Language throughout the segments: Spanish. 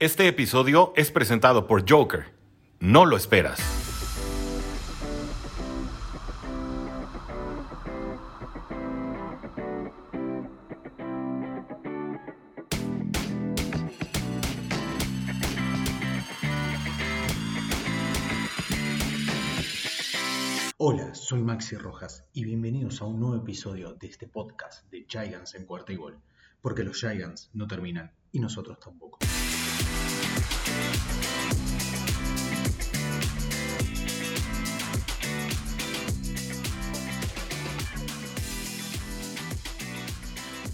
Este episodio es presentado por Joker. No lo esperas. Hola, soy Maxi Rojas y bienvenidos a un nuevo episodio de este podcast de Giants en cuarta y gol, porque los Giants no terminan y nosotros tampoco.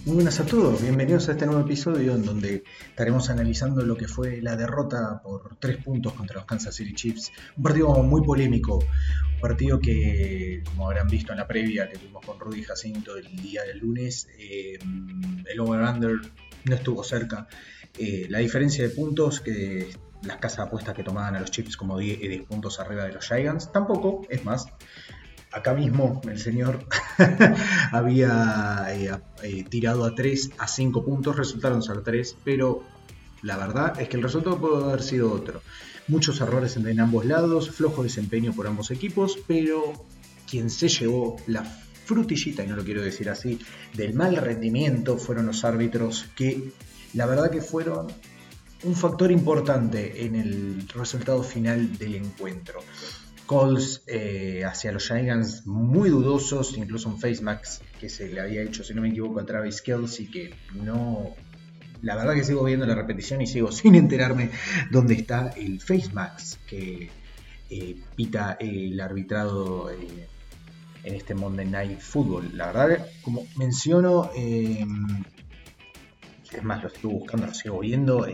Muy buenas a todos, bienvenidos a este nuevo episodio en donde estaremos analizando lo que fue la derrota por tres puntos contra los Kansas City Chiefs. Un partido muy polémico, un partido que, como habrán visto en la previa que tuvimos con Rudy Jacinto el día del lunes, eh, el over-under no estuvo cerca. Eh, la diferencia de puntos que las casas de apuestas que tomaban a los Chiefs como 10, 10 puntos arriba de los Giants, tampoco, es más, acá mismo el señor había eh, eh, tirado a 3 a 5 puntos, resultaron ser 3, pero la verdad es que el resultado puede haber sido otro. Muchos errores en ambos lados, flojo desempeño por ambos equipos, pero quien se llevó la frutillita, y no lo quiero decir así, del mal rendimiento fueron los árbitros que la verdad que fueron un factor importante en el resultado final del encuentro calls eh, hacia los Giants muy dudosos, incluso un face max que se le había hecho, si no me equivoco, a Travis Kelsey, que no. La verdad que sigo viendo la repetición y sigo sin enterarme dónde está el face max que eh, pita el arbitrado eh, en este Monday Night Football. La verdad, como menciono, es más, lo estuve buscando, lo sigo viendo,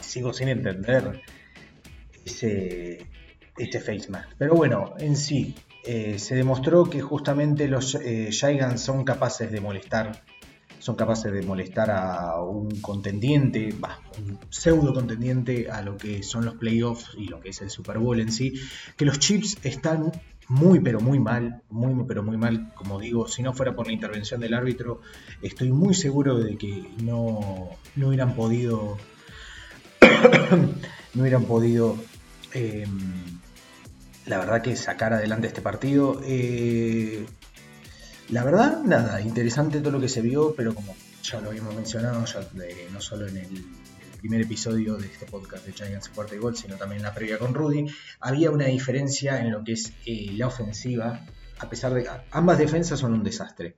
sigo sin entender ese este face Pero bueno, en sí, eh, se demostró que justamente los eh, son capaces de molestar, son capaces de molestar a un contendiente, un pseudo contendiente a lo que son los playoffs y lo que es el Super Bowl en sí, que los Chips están muy pero muy mal, muy pero muy mal, como digo, si no fuera por la intervención del árbitro, estoy muy seguro de que no, no hubieran podido, no hubieran podido em, la verdad que sacar adelante este partido. Eh, la verdad, nada, interesante todo lo que se vio, pero como ya lo habíamos mencionado, ya, no solo en el, primer episodio de este podcast de Giants Cuarta y Gol, sino también la previa con Rudy, había una diferencia en lo que es eh, la ofensiva, a pesar de que ambas defensas son un desastre.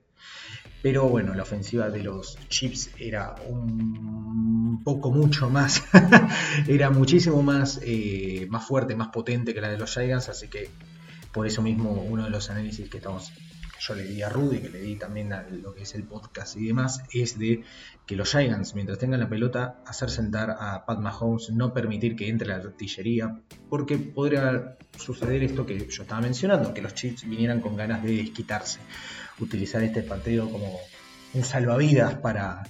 Pero bueno, la ofensiva de los Chips era un poco mucho más, era muchísimo más, eh, más fuerte, más potente que la de los Giants, así que por eso mismo uno de los análisis que estamos, yo le di a Rudy, que le di también a lo que es el podcast y demás, es de que los Giants, mientras tengan la pelota, hacer sentar a Pat Mahomes, no permitir que entre la artillería, porque podría suceder esto que yo estaba mencionando, que los Chips vinieran con ganas de desquitarse utilizar este partido como un salvavidas para,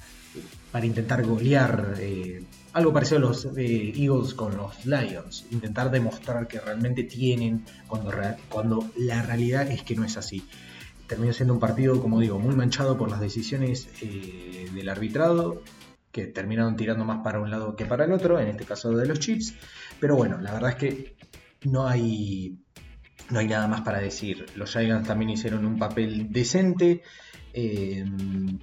para intentar golear. Eh, algo parecido a los eh, Eagles con los Lions, intentar demostrar que realmente tienen cuando, cuando la realidad es que no es así. Terminó siendo un partido, como digo, muy manchado por las decisiones eh, del arbitrado, que terminaron tirando más para un lado que para el otro, en este caso de los Chips. Pero bueno, la verdad es que no hay no hay nada más para decir. Los Giants también hicieron un papel decente eh,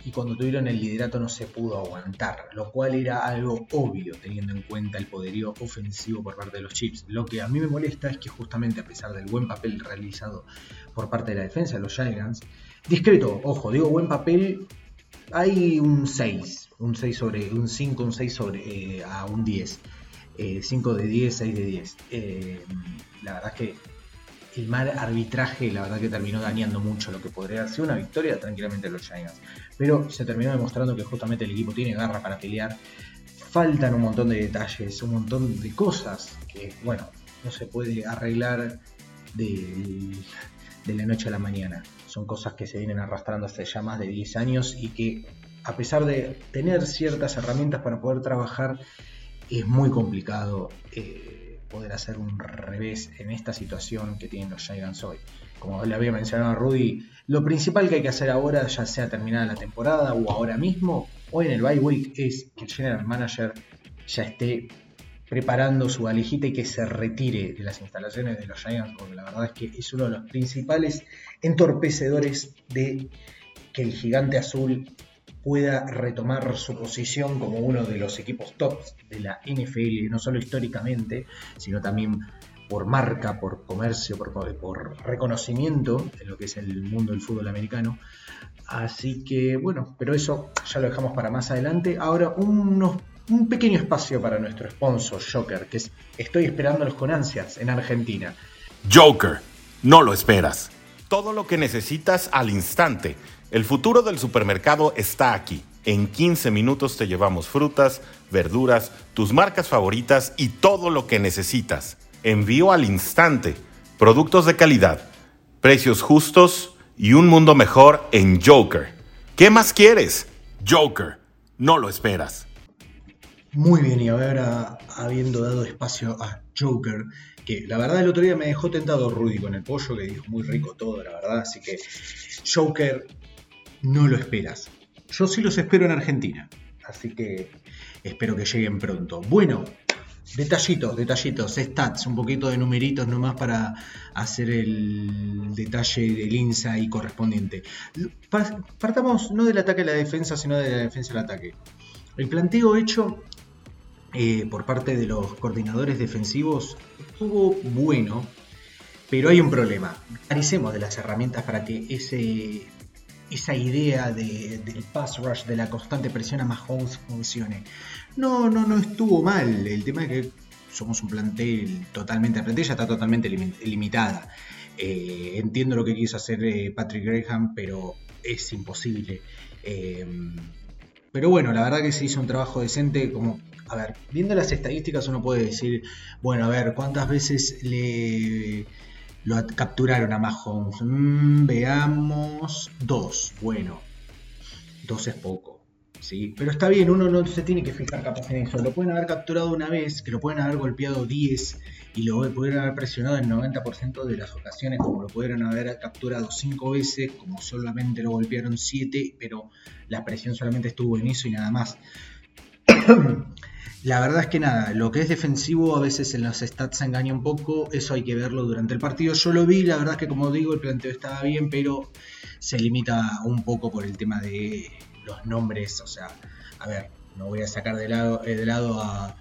y cuando tuvieron el liderato no se pudo aguantar, lo cual era algo obvio teniendo en cuenta el poderío ofensivo por parte de los Chiefs. Lo que a mí me molesta es que justamente a pesar del buen papel realizado por parte de la defensa de los Giants, discreto, ojo, digo buen papel, hay un 6, un 6 sobre un 5, un 6 sobre eh, a un 10. 5 eh, de 10, 6 de 10. la verdad es que el mal arbitraje, la verdad que terminó dañando mucho lo que podría ser una victoria tranquilamente de los Giants. Pero se terminó demostrando que justamente el equipo tiene garra para pelear. Faltan un montón de detalles, un montón de cosas que, bueno, no se puede arreglar de, la noche a la mañana. Son cosas que se vienen arrastrando hace ya más de 10 años y que, a pesar de tener ciertas herramientas para poder trabajar, es muy complicado. Eh, poder hacer un revés en esta situación que tienen los Giants hoy. Como le había mencionado a Rudy, lo principal que hay que hacer ahora, ya sea terminada la temporada o ahora mismo, o en el bye week, es que el general manager ya esté preparando su valijita y que se retire de las instalaciones de los Giants, porque la verdad es que es uno de los principales entorpecedores de que el gigante azul pueda retomar su posición como uno de los equipos tops de la NFL, no solo históricamente, sino también por marca, por comercio, por, reconocimiento en lo que es el mundo del fútbol americano. Así que bueno, pero eso ya lo dejamos para más adelante. Ahora unos, un pequeño espacio para nuestro sponsor, Joker, que es Estoy esperándolos con ansias en Argentina. Joker, no lo esperas. Todo lo que necesitas al instante. El futuro del supermercado está aquí. En 15 minutos te llevamos frutas, verduras, tus marcas favoritas y todo lo que necesitas. Envío al instante. Productos de calidad, precios justos y un mundo mejor en Joker. ¿Qué más quieres? Joker, no lo esperas. Muy bien, y ahora habiendo dado espacio a Joker, que la verdad el otro día me dejó tentado Rudy con el pollo, que dijo muy rico todo, la verdad, así que Joker, no lo esperas. Yo sí los espero en Argentina, así que espero que lleguen pronto. Bueno, Detallitos, detallitos, stats, un poquito de numeritos nomás para hacer el detalle del insight correspondiente. Partamos no del ataque a la defensa, sino de la defensa al ataque. El planteo hecho eh, por parte de los coordinadores defensivos estuvo bueno, pero hay un problema. Carecemos de las herramientas para que ese, esa idea del pass rush, de la constante presión a Mahomes funcione. No, no, no estuvo mal. El tema es que somos un plantel totalmente, la plantilla está totalmente limitada. Eh, entiendo lo que quiso hacer eh, Patrick Graham, pero es imposible. Eh, pero bueno, la verdad que se hizo un trabajo decente. Como, a ver, viendo las estadísticas, uno puede decir, bueno, a ver, ¿cuántas veces le lo capturaron a Mahomes? Mm, veamos, dos. Bueno, dos es poco. ¿sí? Pero está bien, uno no se tiene que fijar capaz en eso. Lo pueden haber capturado una vez, que lo pueden haber golpeado 10 y lo pudieron haber presionado en 90% de las ocasiones, como lo pudieron haber capturado 5 veces, como solamente lo golpearon 7, pero la presión solamente estuvo en eso y nada más. La verdad es que nada, lo que es defensivo a veces en los stats se engaña un poco, eso hay que verlo durante el partido. Yo lo vi, la verdad es que como digo, el planteo estaba bien, pero se limita un poco por el tema de los nombres, o sea, a ver, no voy a sacar de lado, eh, a,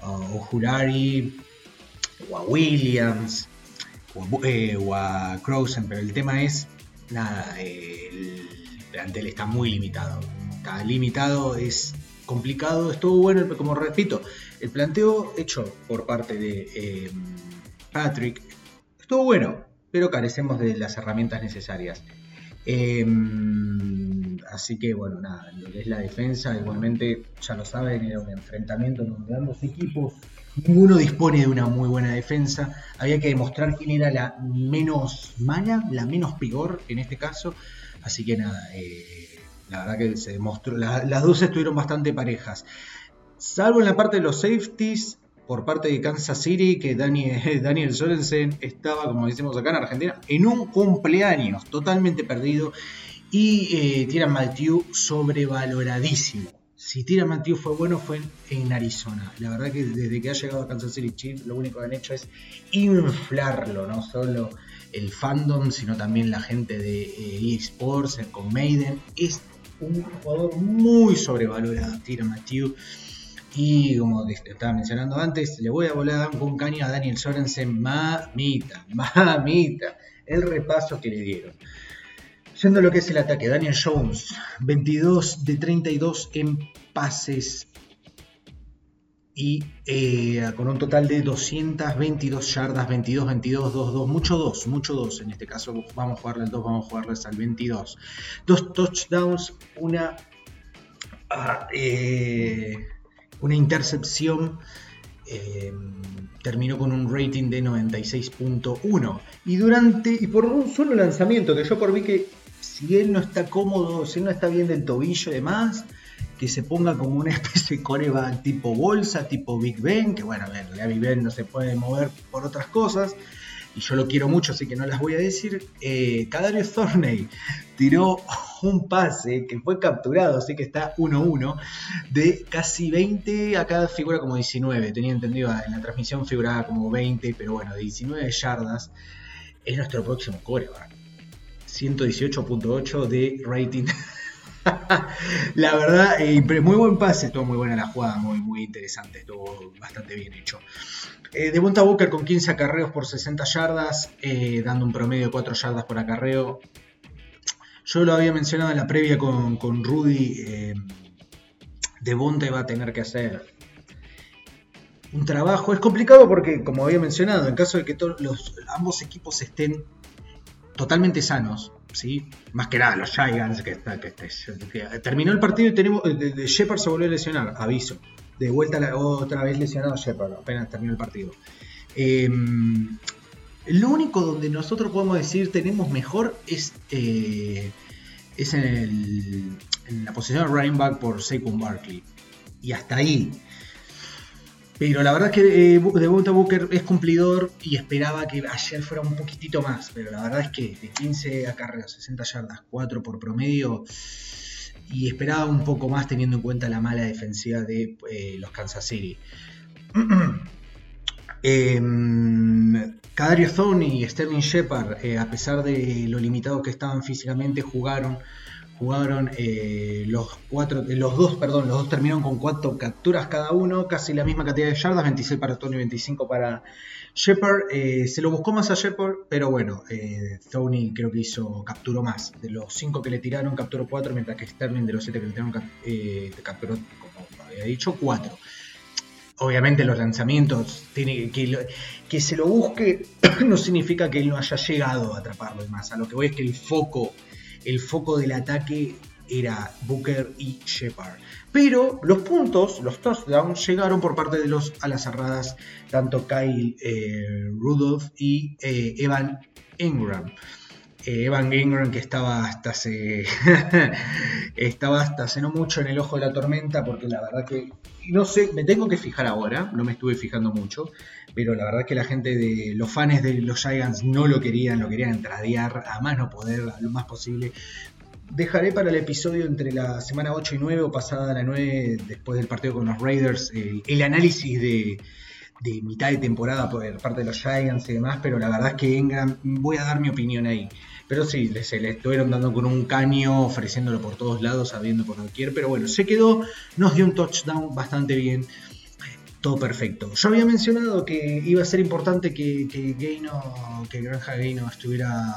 a Ojulari o a Williams o, eh, a Crosen, pero el tema es, nada, el plantel está muy limitado. Está limitado, es complicado, estuvo bueno, como repito, el planteo hecho por parte de eh, Patrick estuvo bueno, pero carecemos de las herramientas necesarias. Em, así que bueno, nada, lo que es la defensa, igualmente, ya lo saben, era un enfrentamiento donde ambos equipos, ninguno dispone de una muy buena defensa. Había que demostrar quién era la menos mala, la menos peor en este caso. Así que nada, eh, la verdad que se demostró, las dos estuvieron bastante parejas. Salvo en la parte de los safeties, por parte de Kansas City que Daniel, Daniel Sorensen estaba, como decimos acá en Argentina, en un cumpleaños totalmente perdido y eh, Tyrann Matthew sobrevaloradísimo. Si Tyrann Matthew fue bueno fue en Arizona. La verdad que desde que ha llegado a Kansas City Chiefs lo único que han hecho es inflarlo, no solo el fandom, sino también la gente de eh, eSports con Maiden. Es un jugador muy sobrevalorado, Tyrann Matthew. Y como estaba mencionando antes, le voy a volar un caño a Daniel Sorensen, mamita, mamita, el repaso que le dieron. Yendo lo que es el ataque, Daniel Jones, 22 de 32 en pases y eh, con un total de 222 yardas, 22, 22, 2, 2, mucho 2, mucho 2. En este caso vamos a jugarle al 2, vamos a jugarles al 22. Dos touchdowns, una... Ah, eh, una intercepción. Eh, terminó con un rating de 96.1 y durante y por un solo lanzamiento que yo por vi que si él no está cómodo si él no está bien del tobillo y demás que se ponga como una especie de coreback tipo bolsa tipo Big Ben que bueno ver, la Big Ben no se puede mover por otras cosas y yo lo quiero mucho, así que no las voy a decir, eh, Thorney tiró un pase que fue capturado, así que está 1-1, de casi 20, acá figura como 19, tenía entendido en la transmisión figuraba como 20, pero bueno, 19 yardas, es nuestro próximo coreback. 118.8 de rating. la verdad, eh, muy buen pase, estuvo muy buena la jugada, muy, muy interesante, estuvo bastante bien hecho. Eh, de Bunta Booker con 15 acarreos por 60 yardas, eh, dando un promedio de 4 yardas por acarreo. Yo lo había mencionado en la previa con, con Rudy. Eh, de Bunta va a tener que hacer un trabajo. Es complicado porque, como había mencionado, en caso de que los, ambos equipos estén totalmente sanos, ¿sí? más que nada los Giants, que, terminó el partido y tenemos. De, Shepard se volvió a lesionar, aviso. De vuelta otra vez lesionado Shepard, apenas terminó el partido. Em, lo único donde nosotros podemos decir tenemos mejor es, eh, es en, la posición de running back por Saquon Barkley. Y hasta ahí. Pero la verdad es que eh, Devonta Booker es cumplidor y esperaba que ayer fuera un poquitito más. Pero la verdad es que de 15 a carrera, 60 yardas, 4 por promedio. Y esperaba un poco más teniendo en cuenta la mala defensiva de eh, los Kansas City. eh, Cadario Zone y Sterling Shepard, eh, a pesar de lo limitados que estaban físicamente, jugaron. Jugaron eh, los cuatro, eh, los dos, perdón, los dos terminaron con cuatro capturas cada uno, casi la misma cantidad de yardas, 26 para Tony y 25 para Shepard. se lo buscó más a Shepard, pero bueno, Tony creo que hizo, capturó más. De los cinco que le tiraron, capturó cuatro, mientras que Sterling de los siete que le tiraron, capturó, como había dicho, cuatro obviamente los lanzamientos, tiene que, que se lo busque no significa que él no haya llegado a atraparlo y más. A lo que voy es que el foco, el foco del ataque era Booker y Shepard. Pero los puntos, los touchdowns, llegaron por parte de los alas cerradas, tanto Kyle eh, Rudolph y eh, Evan Ingram. Eh, Evan Ingram que estaba hasta hace estaba hasta hace no mucho en el ojo de la tormenta porque la verdad que no sé, me tengo que fijar ahora, no me estuve fijando mucho, pero la verdad que la gente de los fans de los Giants no lo querían, lo querían entradear a más no poder, lo más posible. Dejaré para el episodio entre la semana 8 y 9 o pasada la 9, después del partido con los Raiders, el análisis de, de mitad de temporada por parte de los Giants y demás, pero la verdad es que Ingram, voy a dar mi opinión ahí. Pero sí, se le estuvieron dando con un caño, ofreciéndolo por todos lados, sabiendo por cualquier. Pero bueno, se quedó, nos dio un touchdown bastante bien. Todo perfecto. Yo había mencionado que iba a ser importante que, que Gaino, que Granja Gaino estuviera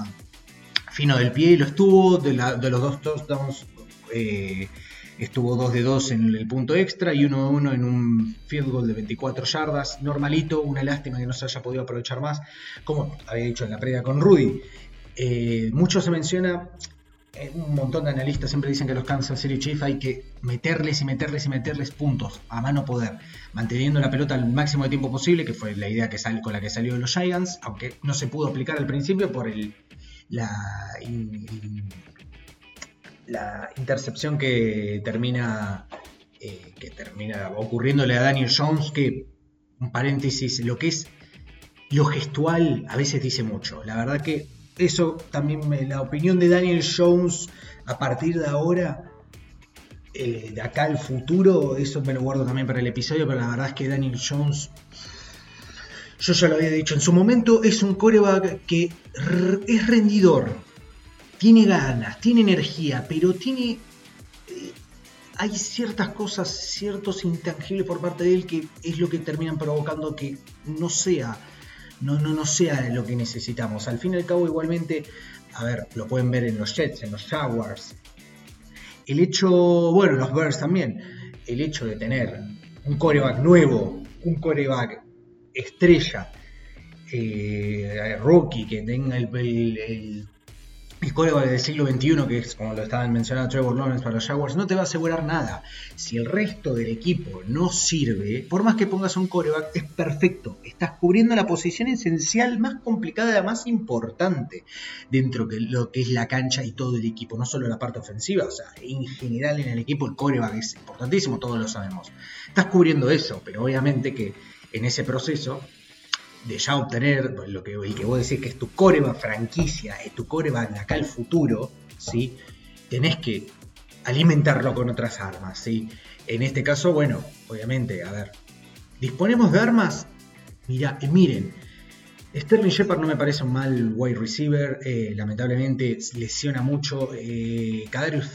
fino del pie y lo estuvo. De, de los dos touchdowns eh, estuvo 2 de 2 en el punto extra y 1 de 1 en un field goal de 24 yardas. Normalito, una lástima que no se haya podido aprovechar más, como había dicho en la previa con Rudy. Eh, mucho se menciona, eh, un montón de analistas siempre dicen que los Kansas City Chiefs hay que meterles y meterles y meterles puntos a mano poder, manteniendo la pelota al máximo de tiempo posible, que fue la idea que sal, con la que salió los Giants, aunque no se pudo aplicar al principio por el, la, intercepción que termina, eh, que termina ocurriéndole a Daniel Jones, que, un paréntesis, lo que es lo gestual a veces dice mucho. La verdad que eso también, la opinión de Daniel Jones a partir de ahora, eh, de acá al futuro, eso me lo guardo también para el episodio, pero la verdad es que Daniel Jones, yo ya lo había dicho, en su momento es un coreback que es rendidor, tiene ganas, tiene energía, pero tiene... Eh, hay ciertas cosas, ciertos intangibles por parte de él que es lo que terminan provocando que no sea no, no, no sea lo que necesitamos. Al fin y al cabo, igualmente, a ver, lo pueden ver en los Jets, en los Jaguars. El hecho, bueno, los Bears también, el hecho de tener un coreback nuevo, un coreback estrella, eh, rookie, que tenga el el coreback del siglo XXI, que es como lo estaban mencionando Trevor Lawrence para los Jaguars, no te va a asegurar nada. Si el resto del equipo no sirve, por más que pongas un coreback, es perfecto. Estás cubriendo la posición esencial más complicada, la más importante dentro de lo que es la cancha y todo el equipo, no solo la parte ofensiva, o sea, en general en el equipo el coreback es importantísimo, todos lo sabemos. Estás cubriendo eso, pero obviamente que en ese proceso de ya obtener lo que, el que vos decís que es tu coreba franquicia, es tu coreba de acá al futuro, ¿sí? tenés que alimentarlo con otras armas. ¿sí? En este caso, bueno, obviamente, a ver, disponemos de armas. Mira, miren, Sterling Shepard no me parece un mal wide receiver, eh, lamentablemente lesiona mucho. Eh, Kadarius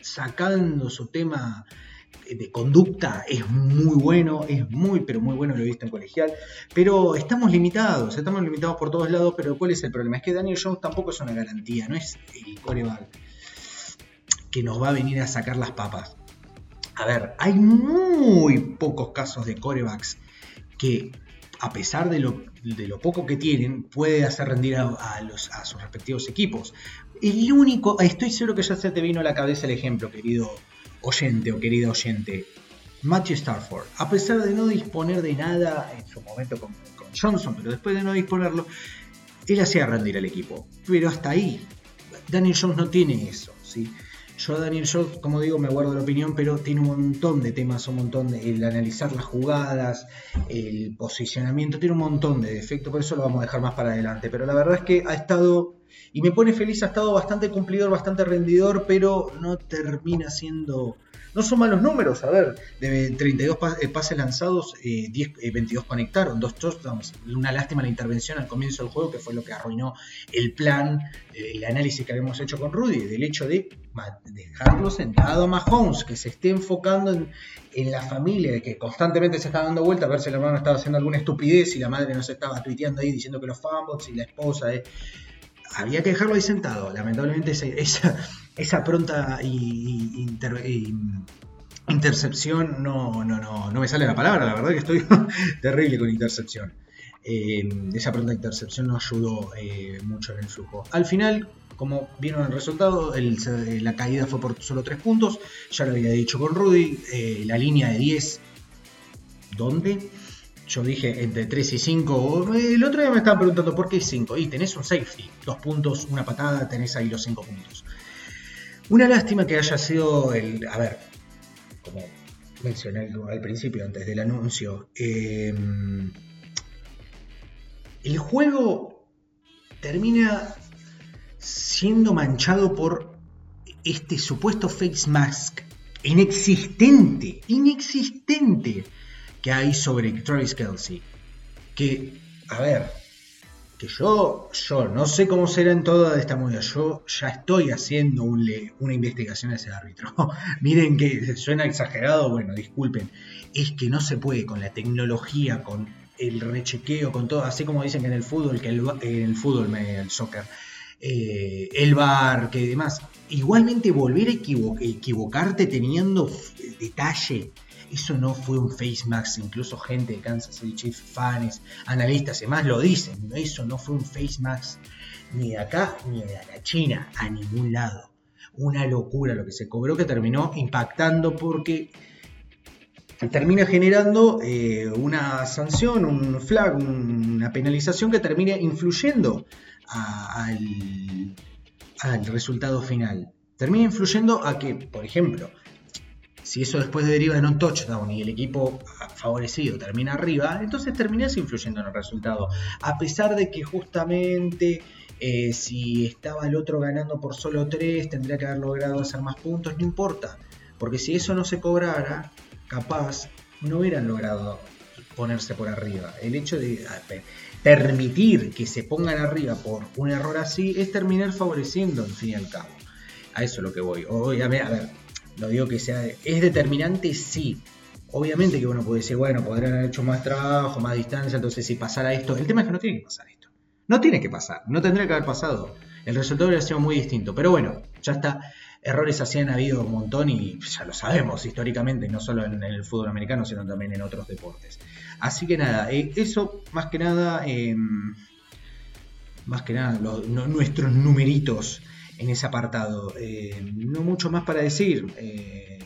sacando su tema de conducta es muy bueno, es muy, pero muy bueno, lo he visto en colegial, pero estamos limitados, estamos limitados por todos lados, pero ¿cuál es el problema? Es que Daniel Jones tampoco es una garantía, no es el coreback que nos va a venir a sacar las papas. A ver, hay muy pocos casos de corebacks que a pesar de lo, de lo, poco que tienen, puede hacer rendir a, los, a sus respectivos equipos. El único, estoy seguro que ya se te vino a la cabeza el ejemplo, querido oyente o querido oyente. Matthew Starford, a pesar de no disponer de nada en su momento con, con Johnson, pero después de no disponerlo, él hacía rendir al equipo. Pero hasta ahí, Daniel Jones no tiene eso. ¿sí? Yo a Daniel Jones, como digo, me guardo la opinión, pero tiene un montón de temas, un montón de el analizar las jugadas, el posicionamiento, tiene un montón de defectos, por eso lo vamos a dejar más para adelante. Pero la verdad es que ha estado, y me pone feliz, ha estado bastante cumplidor, bastante rendidor, pero no termina siendo no son malos números, a ver, de 32 eh, pases lanzados, 10, eh, 22 eh, conectaron, dos touchdowns. Una lástima la intervención al comienzo del juego, que fue lo que arruinó el plan, el análisis que habíamos hecho con Rudy, del hecho de dejarlo sentado a Mahomes, que se esté enfocando en, la familia, que constantemente se está dando vuelta a ver si el hermano estaba haciendo alguna estupidez y la madre no se estaba tuiteando ahí diciendo que los fumbles y la esposa. Había que dejarlo ahí sentado. Lamentablemente esa, esa pronta intercepción, no, no, no, no me sale la palabra, la verdad que estoy terrible con intercepción. Eh, esa pronta intercepción no ayudó eh, mucho en el flujo. Al final, como vieron el resultado, la caída fue por solo 3 puntos, ya lo había dicho con Rudy, eh, la línea de 10, ¿dónde? Yo dije entre 3 y 5. El otro día me estaban preguntando por qué 5. Y tenés un safety, dos puntos, una patada, tenés ahí los 5 puntos. Una lástima que haya sido el. A ver, como mencioné al principio, antes del anuncio. Em, el juego termina siendo manchado por este supuesto face mask inexistente, inexistente que hay sobre Travis Kelsey. Que, a ver, que yo, yo no sé cómo será en toda esta movida. Yo ya estoy haciendo una investigación a ese árbitro. Miren que suena exagerado, bueno, disculpen. Es que no se puede con la tecnología, con el rechequeo, con todo, así como dicen que en el fútbol, que el, en el fútbol, el soccer, eh, el bar, que demás. Igualmente volver a equivocarte teniendo detalle eso no fue un face mask, incluso gente de Kansas City Chiefs, fans, analistas y demás lo dicen. Eso no fue un face mask ni de acá ni de la China, a ningún lado. Una locura lo que se cobró que terminó impactando porque termina generando eh, una sanción, un flag, una penalización que termina influyendo al, al resultado final. Termina influyendo a que, por ejemplo, si eso después deriva en un touchdown y el equipo favorecido termina arriba, entonces terminas influyendo en el resultado. A pesar de que justamente eh, si estaba el otro ganando por solo 3, tendría que haber logrado hacer más puntos, no importa. Porque si eso no se cobrara, capaz no hubieran logrado ponerse por arriba. El hecho de permitir que se pongan arriba por un error así es terminar favoreciendo al fin y al cabo. A eso es lo que voy. Hoy, a ver, lo digo que sea, ¿es determinante? Sí. Obviamente que uno puede decir, bueno, podrían haber hecho más trabajo, más distancia, entonces si pasara esto, el tema es que no tiene que pasar esto. No tiene que pasar, no tendría que haber pasado. El resultado hubiera sido muy distinto. Pero bueno, ya está. Errores así han habido un montón y ya lo sabemos históricamente, no solo en el fútbol americano, sino también en otros deportes. Así que nada, eh, eso más que nada, em, más que nada, nuestros numeritos en ese apartado. Eh, no mucho más para decir. Eh,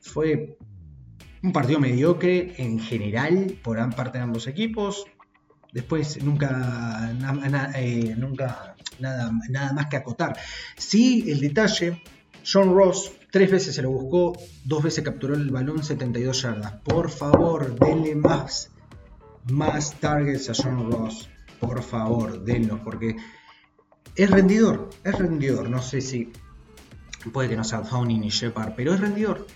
fue un partido mediocre en general por parte de ambos equipos. Después nunca, eh, nunca nada, nada más que acotar. Sí, el detalle, John Ross tres veces se lo buscó, dos veces capturó el balón 72 yardas. Por favor, denle más más targets a John Ross. Por favor, denlos, porque es rendidor, es rendidor. No sé si puede que no sea Tony ni Shepard, pero es rendidor.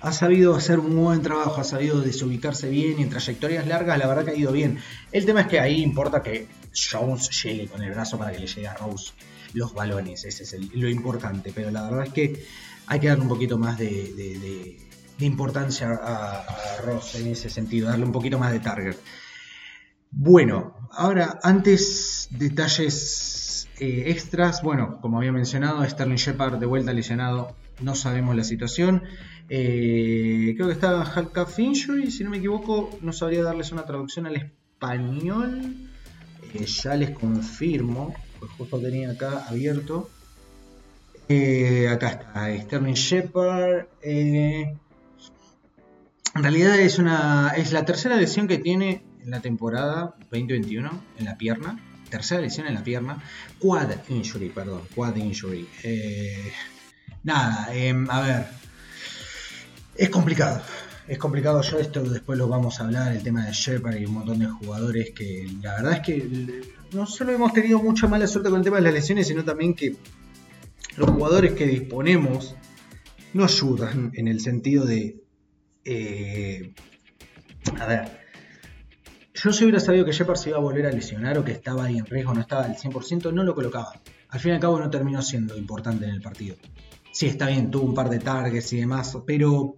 Ha sabido hacer un buen trabajo, ha sabido desubicarse bien en trayectorias largas, la verdad que ha ido bien. El tema es que ahí importa que Jones llegue con el brazo para que le llegue a Rose los balones, ese es lo importante. Pero la verdad es que hay que darle un poquito más de, importancia a, a Ross en ese sentido, darle un poquito más de target. Bueno, ahora antes detalles eh, extras. Bueno, como había mencionado, Sterling Shepard de vuelta lesionado. No sabemos la situación. Eh, creo que está Half Injury, si no me equivoco. No sabría darles una traducción al español. Eh, ya les confirmo, pues justo tenía acá abierto. acá está, Sterling Shepard. en realidad es una. es la tercera lesión que tiene en la temporada 2021 en la pierna. Tercera lesión en la pierna. Quad injury, perdón. Quad injury. Eh, nada, em, a ver. Es complicado. Es complicado yo esto, después lo vamos a hablar, el tema de Shepard y un montón de jugadores que la verdad es que no solo hemos tenido mucha mala suerte con el tema de las lesiones, sino también que los jugadores que disponemos no ayudan en el sentido de... Eh, a ver, yo si hubiera sabido que Shepard se iba a volver a lesionar o que estaba ahí en riesgo, no estaba al 100%, no lo colocaba. Al fin y al cabo no terminó siendo importante en el partido. Sí, está bien, tuvo un par de targets y demás, pero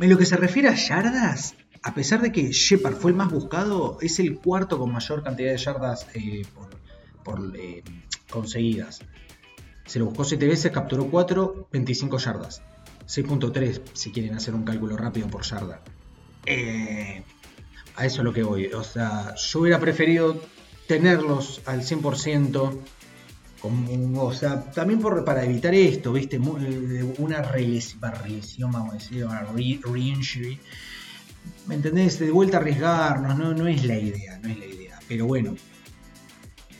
en lo que se refiere a yardas, a pesar de que Shepard fue el más buscado, es el cuarto con mayor cantidad de yardas eh, por, eh, conseguidas. Se lo buscó 7 veces, capturó 4, 25 yardas. 6.3 si quieren hacer un cálculo rápido por yarda. Eh, a eso es lo que voy. O sea, yo hubiera preferido tenerlos al 100%. Como, o sea, también por, para evitar esto, ¿viste? Eh, una relesión, vamos a decir, una re-injury. ¿Me entendés? De vuelta a arriesgarnos, no, no es la idea, no es la idea. Pero bueno,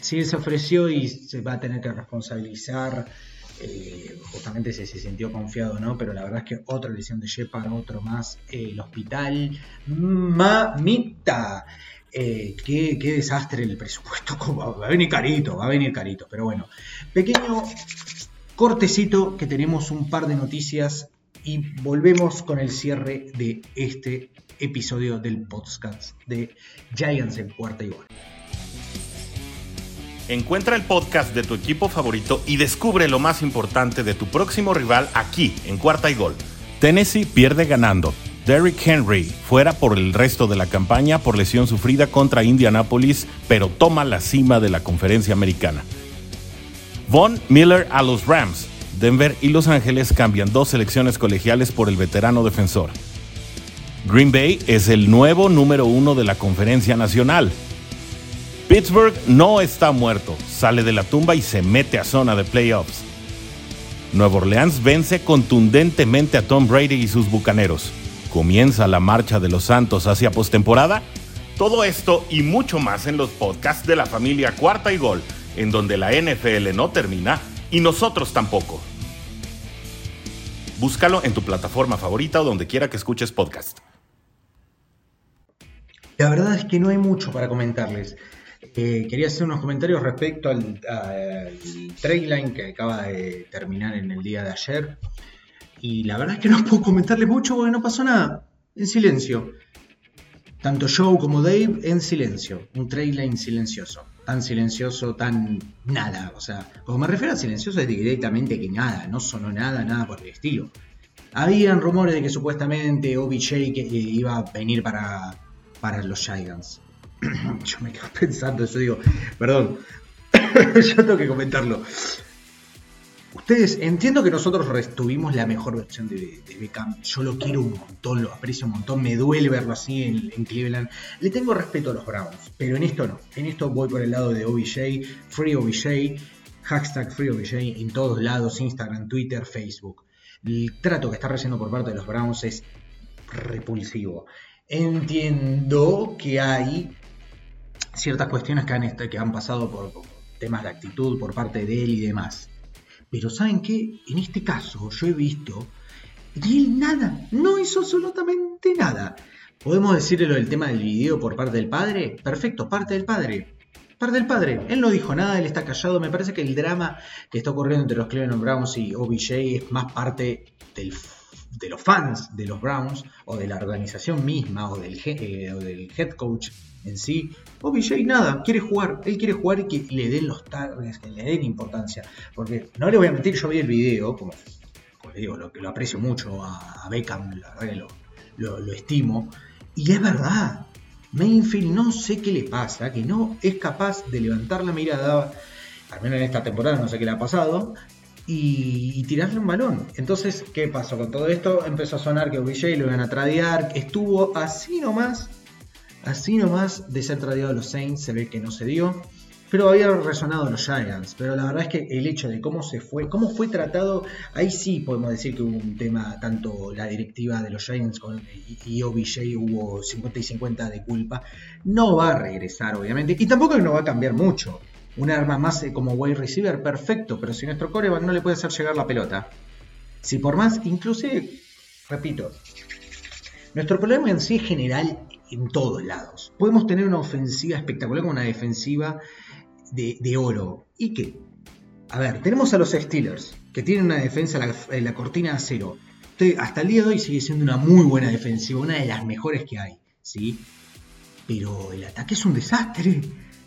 si él se ofreció y se va a tener que responsabilizar eh, justamente se, se, sintió confiado, ¿no? Pero la verdad es que otra lesión de Shepard, otro más, eh, el hospital, mamita. Eh, qué, desastre el presupuesto, va a venir carito, va a venir carito, pero bueno, pequeño cortecito que tenemos un par de noticias y volvemos con el cierre de este episodio del podcast de Giants en cuarta y. Encuentra el podcast de tu equipo favorito y descubre lo más importante de tu próximo rival aquí, en Cuarta y Gol. Tennessee pierde ganando. Derrick Henry fuera por el resto de la campaña por lesión sufrida contra Indianapolis, pero toma la cima de la conferencia americana. Von Miller a los Rams. Denver y Los Ángeles cambian dos selecciones colegiales por el veterano defensor. Green Bay es el nuevo número uno de la conferencia nacional. Pittsburgh no está muerto, sale de la tumba y se mete a zona de playoffs. Nueva Orleans vence contundentemente a Tom Brady y sus bucaneros. Comienza la marcha de los Santos hacia postemporada. Todo esto y mucho más en los podcasts de la familia Cuarta y Gol, en donde la NFL no termina y nosotros tampoco. Búscalo en tu plataforma favorita o donde quiera que escuches podcast. La verdad es que no hay mucho para comentarles. Eh, quería hacer unos comentarios respecto al, trade line que acaba de terminar en el día de ayer. Y la verdad es que no puedo comentarle mucho porque no pasó nada. En silencio. Tanto Joe como Dave en silencio. Un trade line silencioso. Tan silencioso, tan nada. O sea, como me refiero a silencioso es directamente que nada. No sonó nada, nada por el estilo. Habían rumores de que supuestamente OBJ que iba a venir para, para los Giants. yo me quedo pensando eso, digo, perdón, yo tengo que comentarlo. Ustedes, entiendo que nosotros tuvimos la mejor versión de, Beckham. Yo lo quiero un montón, lo aprecio un montón. Me duele verlo así en, Cleveland. Le tengo respeto a los Browns, pero en esto no. En esto voy por el lado de OBJ, Free OBJ, hashtag Free OBJ en todos lados: Instagram, Twitter, Facebook. El trato que está recibiendo por parte de los Browns es repulsivo. Entiendo que hay ciertas cuestiones que han, que han pasado por, temas de actitud por parte de él y demás. Pero ¿saben qué? En este caso yo he visto y él nada, no hizo absolutamente nada. ¿Podemos decirle lo del tema del video por parte del padre? Perfecto, parte del padre. Parte del padre. Él no dijo nada, él está callado. Me parece que el drama que está ocurriendo entre los Cleveland Browns y OBJ es más parte de los fans de los Browns o de la organización misma o del, eh, o del head coach en sí. OBJ nada, quiere jugar, él quiere jugar y que le den los targets, que le den importancia. Porque no le voy a mentir, yo vi el video, como, le digo, lo, lo aprecio mucho a, Beckham, lo, lo, estimo. Y es verdad, Mainfield no sé qué le pasa, que no es capaz de levantar la mirada, al menos en esta temporada, no sé qué le ha pasado, y, tirarle un balón. Entonces, ¿qué pasó con todo esto? Empezó a sonar que OBJ lo iban a tradear, estuvo así nomás Así nomás de ser traído a los Saints se ve que no se dio. Pero había resonado los Giants. Pero la verdad es que el hecho de cómo se fue, cómo fue tratado, ahí sí podemos decir que hubo un tema, tanto la directiva de los Giants con, y, OBJ hubo 50 y 50 de culpa. No va a regresar, obviamente. Y tampoco no va a cambiar mucho. Un arma más eh, como wide receiver, perfecto. Pero si nuestro coreback no le puede hacer llegar la pelota. Si por más, inclusive, repito, nuestro problema en sí general en todos lados. Podemos tener una ofensiva espectacular con una defensiva de, oro. ¿Y qué? A ver, tenemos a los Steelers, que tienen una defensa en la, cortina de acero. hasta el día de hoy sigue siendo una muy buena defensiva, una de las mejores que hay, ¿sí? Pero el ataque es un desastre.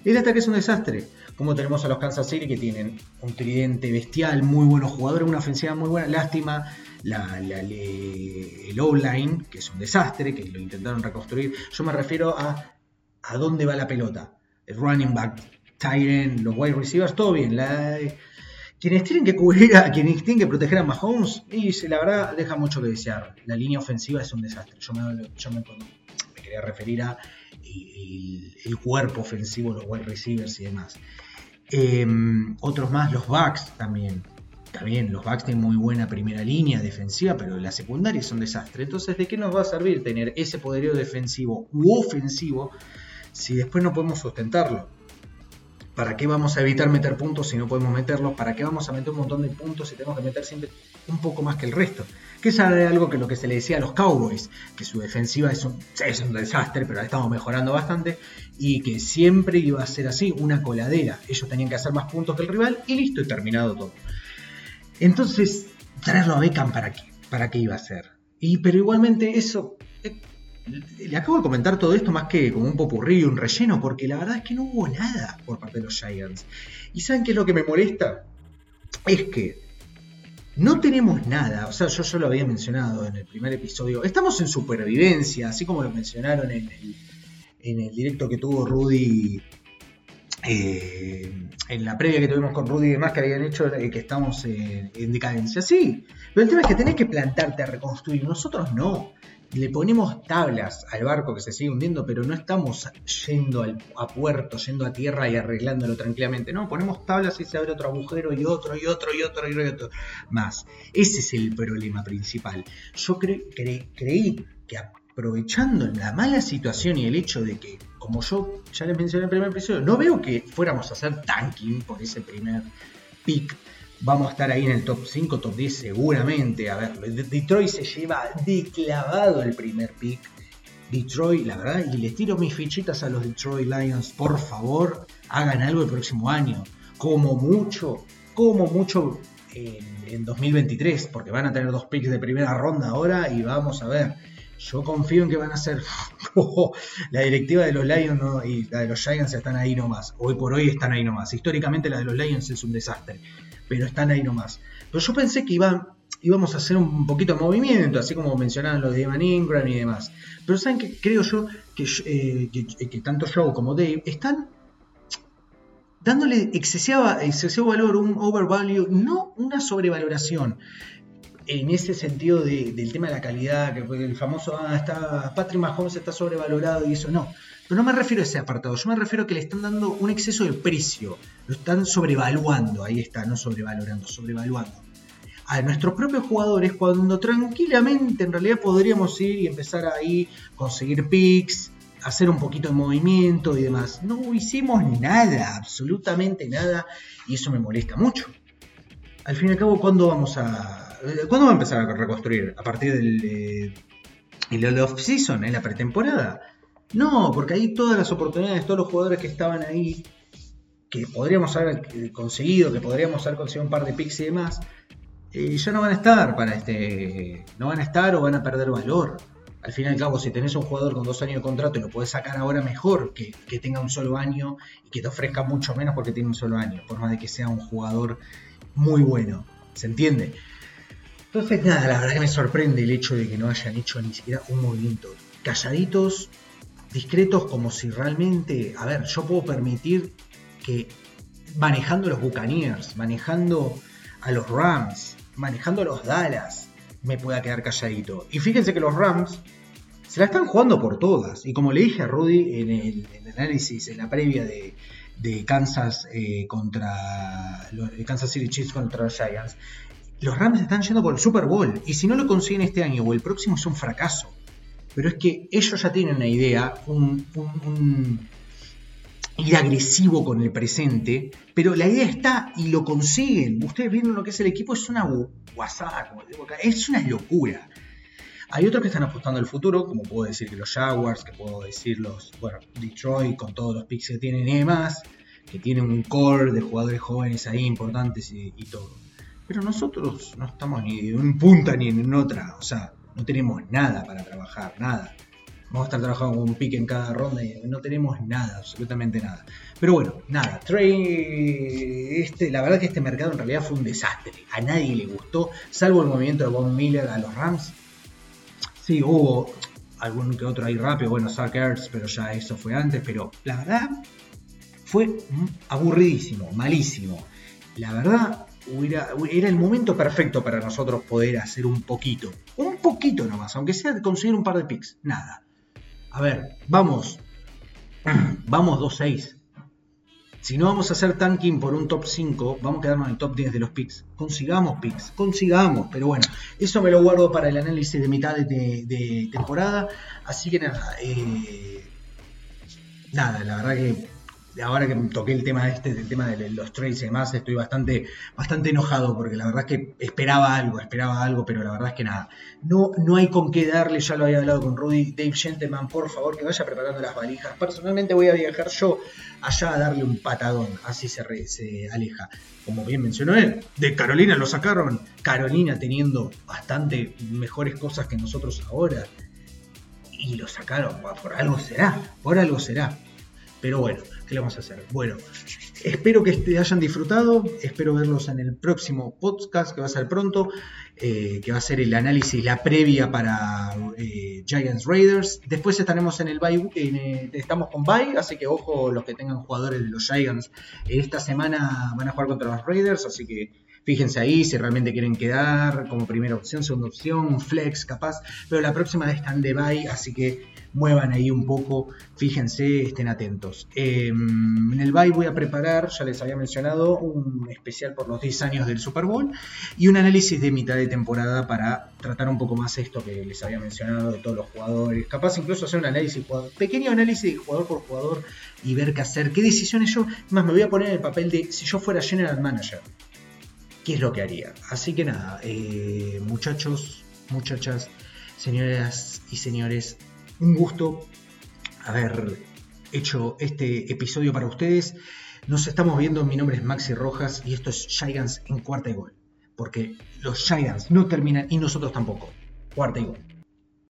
El ataque es un desastre. Como tenemos a los Kansas City que tienen un tridente bestial, muy buenos jugadores, una ofensiva muy buena. Lástima la, el O-line, que es un desastre, que lo intentaron reconstruir. Yo me refiero a a dónde va la pelota. El running back, Tyren, los wide receivers, todo bien. quienes tienen que cubrir a quienes tienen que proteger a Mahomes, y la verdad deja mucho que desear. La línea ofensiva es un desastre. Yo me, quería referir a el, cuerpo ofensivo, los wide receivers y demás. Em, otros más, los backs también. También los backs tienen muy buena primera línea defensiva, pero la secundaria es un desastre. Entonces, ¿de qué nos va a servir tener ese poderío defensivo u ofensivo si después no podemos sustentarlo? ¿Para qué vamos a evitar meter puntos si no podemos meterlos? ¿Para qué vamos a meter un montón de puntos si tenemos que meter siempre un poco más que el resto? Que es algo que lo que se le decía a los Cowboys, que su defensiva es un, es un desastre, pero la estamos mejorando bastante, y que siempre iba a ser así, una coladera. Ellos tenían que hacer más puntos que el rival y listo, y terminado todo. Entonces, traerlo a Beckham para qué? ¿Para qué iba a ser? Y, pero igualmente eso... Eh, le acabo de comentar todo esto más que como un popurrí y un relleno, porque la verdad es que no hubo nada por parte de los Giants. ¿Y saben qué es lo que me molesta? Es que no tenemos nada, o sea, yo ya lo había mencionado en el primer episodio, estamos en supervivencia, así como lo mencionaron en el, en el directo que tuvo Rudy eh, en la previa que tuvimos con Rudy y demás que habían hecho eh, que estamos en decadencia. Sí, pero el tema es que tenés que plantarte a reconstruir. Nosotros no. Le ponemos tablas al barco que se sigue hundiendo, pero no estamos yendo a puerto, yendo a tierra y arreglándolo tranquilamente. No, ponemos tablas y se abre otro agujero y otro y otro y otro y otro más. Ese es el problema principal. Yo creí que aprovechando la mala situación y el hecho de que, como yo ya les mencioné en el primer episodio, no veo que fuéramos a hacer tanking por ese primer pick. Vamos a estar ahí en el top 5, top 10 seguramente. A ver, Detroit se lleva declavado el primer pick. Detroit, la verdad, y les tiro mis fichitas a los Detroit Lions, por favor, hagan algo el próximo año. Como mucho, como mucho en, en 2023, porque van a tener dos picks de primera ronda ahora y vamos a ver yo confío en que van a ser. la directiva de los Lions y la de los Giants están ahí nomás. Hoy por hoy están ahí nomás. Históricamente la de los Lions es un desastre, pero están ahí nomás. Pero yo pensé que iban, íbamos a hacer un poquito de movimiento, así como mencionaban los de Evan Ingram y demás. Pero saben que creo yo que, eh, que, tanto Joe como Dave están dándole excesiva, excesivo valor, un overvalue, no una sobrevaloración en ese sentido del tema de la calidad, que el famoso, ah, está, Patrick Mahomes está sobrevalorado y eso, no. Pero no me refiero a ese apartado, yo me refiero a que le están dando un exceso de precio, lo están sobrevaluando, ahí está, no sobrevalorando, sobrevaluando. A nuestros propios jugadores cuando tranquilamente en realidad podríamos ir y empezar ahí, conseguir picks, hacer un poquito de movimiento y demás. No hicimos nada, absolutamente nada, y eso me molesta mucho. Al fin y al cabo, ¿cuándo vamos a, ¿Cuándo va a empezar a reconstruir? A partir del, ¿Y el off-season, en la pretemporada? No, porque ahí todas las oportunidades, todos los jugadores que estaban ahí, que podríamos haber conseguido, que podríamos haber conseguido un par de picks y demás, eh, ya no van a estar para este. No van a estar o van a perder valor. Al fin y al cabo, si tenés un jugador con dos años de contrato y lo podés sacar ahora mejor que, que tenga un solo año y que te ofrezca mucho menos porque tiene un solo año, por más de que sea un jugador muy bueno. ¿Se entiende? Entonces, nada, la verdad que me sorprende el hecho de que no hayan hecho ni siquiera un movimiento. Calladitos, discretos, como si realmente. A ver, yo puedo permitir que manejando los Buccaneers, manejando a los Rams, manejando a los Dallas, me pueda quedar calladito. Y fíjense que los Rams se la están jugando por todas. Y como le dije a Rudy en el, análisis, en la previa de, Kansas eh, contra Kansas City Chiefs contra los Giants, los Rams están yendo por el Super Bowl. Y si no lo consiguen este año o el próximo es un fracaso. Pero es que ellos ya tienen una idea, un ir agresivo con el presente, pero la idea está y lo consiguen. Ustedes vieron lo que es el equipo, es una guasada, es una locura. Hay otros que están apostando al futuro, como puedo decir que los Jaguars, que puedo decir los, bueno, Detroit con todos los picks que tienen y demás, que tienen un core de jugadores jóvenes ahí importantes y, todo. Pero nosotros no estamos ni en un punta ni en otra, o sea, no tenemos nada para trabajar, nada. Vamos a estar trabajando con un pick en cada ronda y no tenemos nada, absolutamente nada. Pero bueno, nada, Trey, este, la verdad que este mercado en realidad fue un desastre. A nadie le gustó, salvo el movimiento de Von Miller a los Rams. Sí, hubo algún que otro ahí rápido, bueno, Zach pero ya eso fue antes, pero la verdad fue aburridísimo, malísimo. La verdad, era el momento perfecto para nosotros poder hacer un poquito, un poquito nomás, aunque sea conseguir un par de picks, nada. A ver, vamos. Vamos 2-6. Si no vamos a hacer tanking por un top 5, vamos a quedarnos en el top 10 de los picks. Consigamos picks, consigamos. Pero bueno, eso me lo guardo para el análisis de mitad de, temporada. Así que nada, eh, nada, la verdad que ahora que toqué el tema este, el tema de los trades y demás, estoy bastante, bastante enojado porque la verdad es que esperaba algo, esperaba algo, pero la verdad es que nada, no, no hay con qué darle, ya lo había hablado con Rudy, Dave Gentleman, por favor que vaya preparando las valijas. Personalmente voy a viajar yo allá a darle un patadón, así se, se aleja. Como bien mencionó él, de Carolina lo sacaron, Carolina teniendo bastante mejores cosas que nosotros ahora. Y lo sacaron, por algo será, por algo será. Pero bueno, ¿qué le vamos a hacer? Bueno, espero que este, hayan disfrutado, espero verlos en el próximo podcast que va a ser pronto, eh, que va a ser el análisis, la previa para eh, Giants Raiders. Después estaremos en el bye, eh, estamos con bye, así que ojo los que tengan jugadores de los Giants. Esta semana van a jugar contra los Raiders, así que fíjense ahí si realmente quieren quedar como primera opción, segunda opción, flex capaz, pero la próxima están de bye, así que muevan ahí un poco, fíjense, estén atentos. Em, en el bye voy a preparar, ya les había mencionado, un especial por los 10 años del Super Bowl y un análisis de mitad de temporada para tratar un poco más esto que les había mencionado de todos los jugadores. Capaz incluso hacer un análisis, pequeño análisis de jugador por jugador y ver qué hacer, qué decisiones yo, más me voy a poner en el papel de si yo fuera general manager. ¿Qué es lo que haría? Así que nada, eh, muchachos, muchachas, señoras y señores, un gusto haber hecho este episodio para ustedes. Nos estamos viendo, mi nombre es Maxi Rojas y esto es Giants en cuarta y gol. Porque los Giants no terminan y nosotros tampoco. Cuarta y gol.